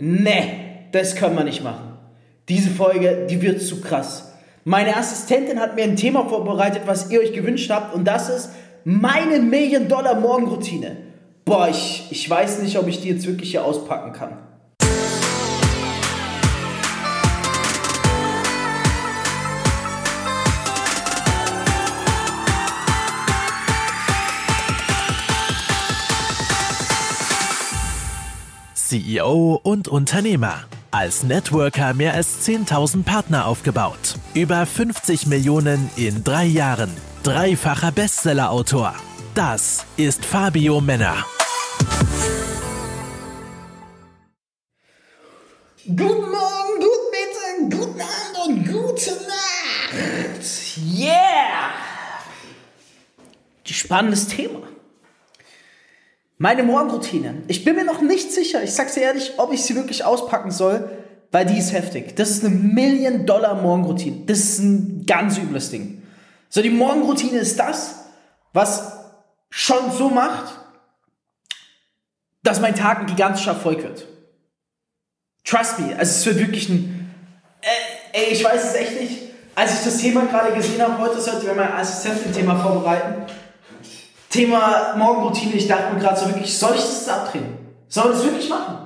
Nee, das können wir nicht machen. Diese Folge, die wird zu krass. Meine Assistentin hat mir ein Thema vorbereitet, was ihr euch gewünscht habt, und das ist meine Million-Dollar-Morgenroutine. Boah, ich, ich weiß nicht, ob ich die jetzt wirklich hier auspacken kann. CEO und Unternehmer. Als Networker mehr als 10.000 Partner aufgebaut. Über 50 Millionen in drei Jahren. Dreifacher Bestsellerautor. Das ist Fabio Männer. Guten Morgen, guten Mittag, guten Abend und gute Nacht. Yeah! Spannendes Thema. Meine Morgenroutine. Ich bin mir noch nicht sicher, ich sag's dir ehrlich, ob ich sie wirklich auspacken soll, weil die ist heftig. Das ist eine Million-Dollar-Morgenroutine. Das ist ein ganz übles Ding. So, die Morgenroutine ist das, was schon so macht, dass mein Tag ein gigantischer Erfolg wird. Trust me, also es wird wirklich ein. Äh, ey, ich weiß es echt nicht. Als ich das Thema gerade gesehen habe, heute sollte mir mein Assistent ein Thema vorbereiten. Thema Morgenroutine, ich dachte mir gerade so wirklich, soll ich das abdrehen? Soll ich das wirklich machen?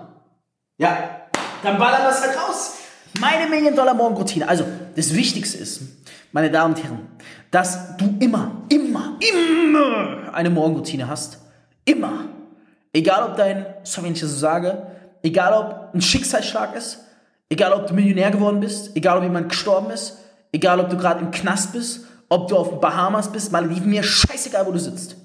Ja, dann ballern wir es halt raus. Meine Million-Dollar-Morgenroutine. Also, das Wichtigste ist, meine Damen und Herren, dass du immer, immer, immer eine Morgenroutine hast. Immer. Egal ob dein, sorry, wenn ich das so sage, egal ob ein Schicksalsschlag ist, egal ob du Millionär geworden bist, egal ob jemand gestorben ist, egal ob du gerade im Knast bist, ob du auf Bahamas bist, Malediven, mir scheißegal, wo du sitzt.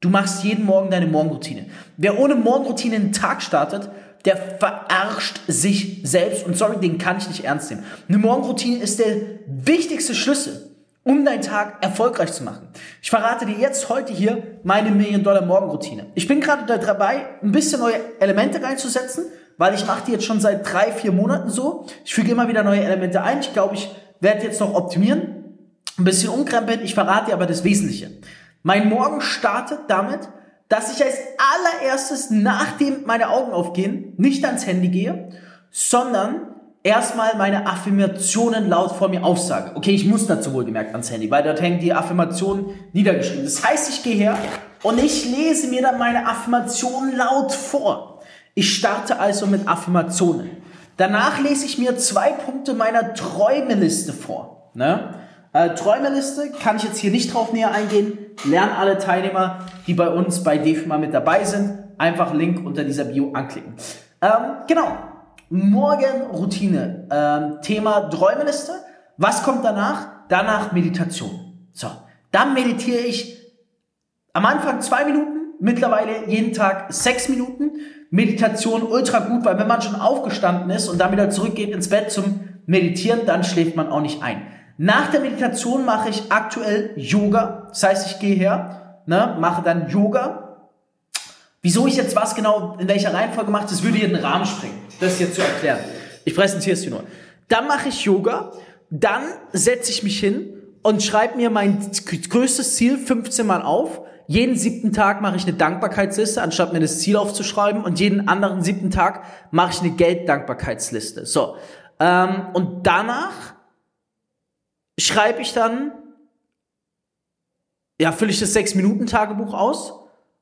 Du machst jeden Morgen deine Morgenroutine. Wer ohne Morgenroutine einen Tag startet, der verarscht sich selbst. Und sorry, den kann ich nicht ernst nehmen. Eine Morgenroutine ist der wichtigste Schlüssel, um deinen Tag erfolgreich zu machen. Ich verrate dir jetzt heute hier meine Million-Dollar-Morgenroutine. Ich bin gerade dabei, ein bisschen neue Elemente reinzusetzen, weil ich mache die jetzt schon seit drei, vier Monaten so. Ich füge immer wieder neue Elemente ein. Ich glaube, ich werde jetzt noch optimieren, ein bisschen umkrempeln. Ich verrate dir aber das Wesentliche. Mein Morgen startet damit, dass ich als allererstes, nachdem meine Augen aufgehen, nicht ans Handy gehe, sondern erstmal meine Affirmationen laut vor mir aufsage. Okay, ich muss dazu wohlgemerkt ans Handy, weil dort hängen die Affirmationen niedergeschrieben. Das heißt, ich gehe her und ich lese mir dann meine Affirmationen laut vor. Ich starte also mit Affirmationen. Danach lese ich mir zwei Punkte meiner Träumeliste vor. Ne? Äh, Träumeliste kann ich jetzt hier nicht drauf näher eingehen. Lernen alle Teilnehmer, die bei uns bei DEFMA mit dabei sind, einfach Link unter dieser Bio anklicken. Ähm, genau. Morgenroutine. Ähm, Thema Träumeliste. Was kommt danach? Danach Meditation. So. Dann meditiere ich am Anfang zwei Minuten, mittlerweile jeden Tag sechs Minuten. Meditation ultra gut, weil wenn man schon aufgestanden ist und dann wieder zurückgeht ins Bett zum Meditieren, dann schläft man auch nicht ein. Nach der Meditation mache ich aktuell Yoga. Das heißt, ich gehe her, ne, mache dann Yoga. Wieso ich jetzt was genau in welcher Reihenfolge mache, das würde hier den Rahmen sprengen, das hier zu erklären. Ich präsentiere es dir nur. Dann mache ich Yoga, dann setze ich mich hin und schreibe mir mein größtes Ziel 15 Mal auf. Jeden siebten Tag mache ich eine Dankbarkeitsliste, anstatt mir das Ziel aufzuschreiben. Und jeden anderen siebten Tag mache ich eine Gelddankbarkeitsliste. So. Ähm, und danach schreibe ich dann, ja, fülle ich das 6-Minuten-Tagebuch aus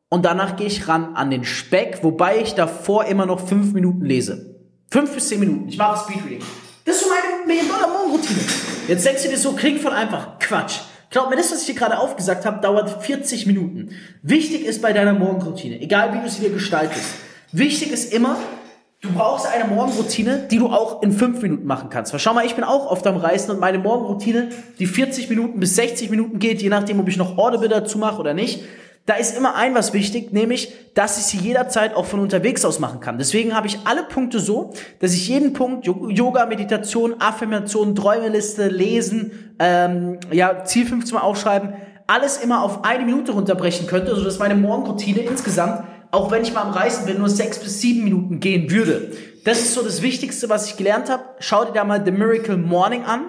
und danach gehe ich ran an den Speck, wobei ich davor immer noch 5 Minuten lese. 5 bis 10 Minuten. Ich mache Speedreading. Das ist so meine Million-Dollar-Morgenroutine. Jetzt denkst du dir so, klingt von einfach. Quatsch. Glaub mir, das, was ich dir gerade aufgesagt habe, dauert 40 Minuten. Wichtig ist bei deiner Morgenroutine, egal wie du sie dir gestaltest, wichtig ist immer, Du brauchst eine Morgenroutine, die du auch in fünf Minuten machen kannst. Weil schau mal, ich bin auch oft am Reisen und meine Morgenroutine, die 40 Minuten bis 60 Minuten geht, je nachdem, ob ich noch Audible dazu mache oder nicht, da ist immer ein was wichtig, nämlich, dass ich sie jederzeit auch von unterwegs aus machen kann. Deswegen habe ich alle Punkte so, dass ich jeden Punkt, Yoga, Meditation, Affirmation, Träumeliste, Lesen, ähm, ja, Ziel 15 Mal aufschreiben, alles immer auf eine Minute runterbrechen könnte, sodass meine Morgenroutine insgesamt auch wenn ich mal am Reisen bin, nur sechs bis sieben Minuten gehen würde. Das ist so das Wichtigste, was ich gelernt habe. Schau dir da mal The Miracle Morning an.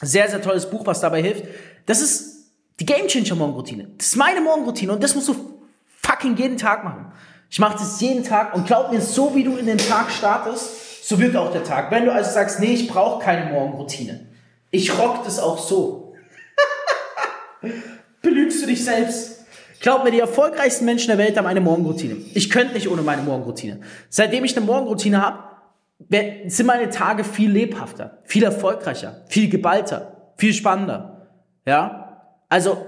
Sehr, sehr tolles Buch, was dabei hilft. Das ist die Game Changer Morgenroutine. Das ist meine Morgenroutine und das musst du fucking jeden Tag machen. Ich mache das jeden Tag und glaub mir, so wie du in den Tag startest, so wird auch der Tag. Wenn du also sagst, nee, ich brauche keine Morgenroutine. Ich rock das auch so. Belügst du dich selbst? Glaub mir, die erfolgreichsten Menschen der Welt haben eine Morgenroutine. Ich könnte nicht ohne meine Morgenroutine. Seitdem ich eine Morgenroutine habe, sind meine Tage viel lebhafter, viel erfolgreicher, viel geballter, viel spannender. Ja? Also,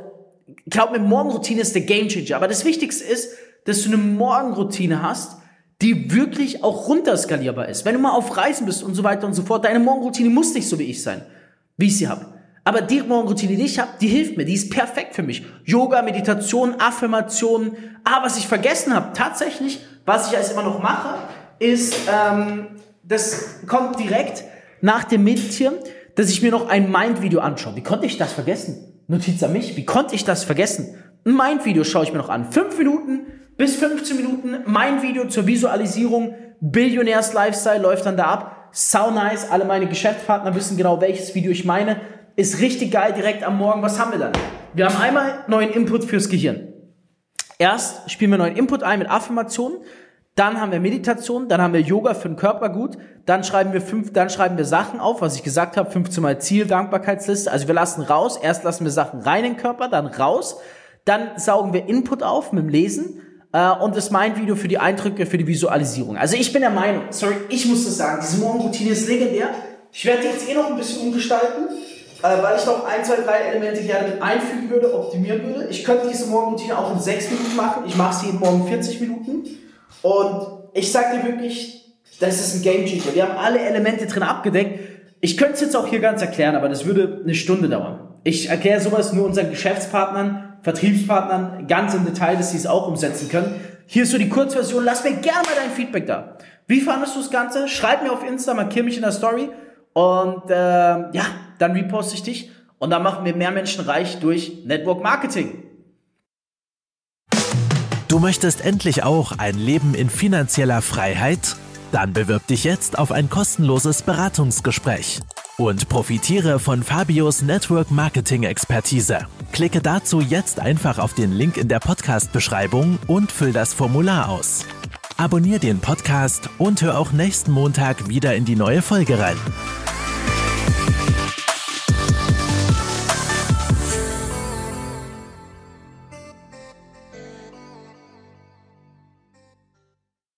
glaub mir, Morgenroutine ist der Gamechanger. Aber das Wichtigste ist, dass du eine Morgenroutine hast, die wirklich auch runterskalierbar ist. Wenn du mal auf Reisen bist und so weiter und so fort, deine Morgenroutine muss nicht so wie ich sein, wie ich sie habe. Aber die Morgenroutine, die ich habe, die hilft mir, die ist perfekt für mich. Yoga, Meditation, Affirmationen. Ah, was ich vergessen habe, tatsächlich, was ich als immer noch mache, ist, ähm, das kommt direkt nach dem Meditieren, dass ich mir noch ein Mind-Video anschaue. Wie konnte ich das vergessen? Notiz an mich. Wie konnte ich das vergessen? Ein Mind-Video schaue ich mir noch an. Fünf Minuten bis 15 Minuten. Mein Video zur Visualisierung. Billionärs Lifestyle läuft dann da ab. Sau nice. Alle meine Geschäftspartner wissen genau, welches Video ich meine. Ist richtig geil direkt am Morgen. Was haben wir dann? Wir haben einmal neuen Input fürs Gehirn. Erst spielen wir neuen Input ein mit Affirmationen. Dann haben wir Meditation, dann haben wir Yoga für den Körper gut, dann schreiben wir fünf, dann schreiben wir Sachen auf, was ich gesagt habe, 15 mal Ziel, Dankbarkeitsliste. Also wir lassen raus, erst lassen wir Sachen rein in den Körper, dann raus, dann saugen wir Input auf mit dem Lesen äh, und das Mind-Video für die Eindrücke, für die Visualisierung. Also ich bin der Meinung, sorry, ich muss das sagen, diese Morgenroutine ist legendär. Ich werde die jetzt eh noch ein bisschen umgestalten, äh, weil ich noch ein, zwei, drei Elemente gerne mit einfügen würde, optimieren würde. Ich könnte diese Morgenroutine auch in sechs Minuten machen. Ich mache sie Morgen 40 Minuten. Und ich sag dir wirklich, das ist ein Game Changer. Wir haben alle Elemente drin abgedeckt. Ich könnte es jetzt auch hier ganz erklären, aber das würde eine Stunde dauern. Ich erkläre sowas nur unseren Geschäftspartnern, Vertriebspartnern ganz im Detail, dass sie es auch umsetzen können. Hier ist so die Kurzversion. Lass mir gerne mal dein Feedback da. Wie fandest du das Ganze? Schreib mir auf Insta, markier mich in der Story und äh, ja, dann reposte ich dich und dann machen wir mehr Menschen reich durch Network Marketing. Du möchtest endlich auch ein Leben in finanzieller Freiheit? Dann bewirb dich jetzt auf ein kostenloses Beratungsgespräch und profitiere von Fabios Network Marketing Expertise. Klicke dazu jetzt einfach auf den Link in der Podcast-Beschreibung und füll das Formular aus. Abonnier den Podcast und hör auch nächsten Montag wieder in die neue Folge rein.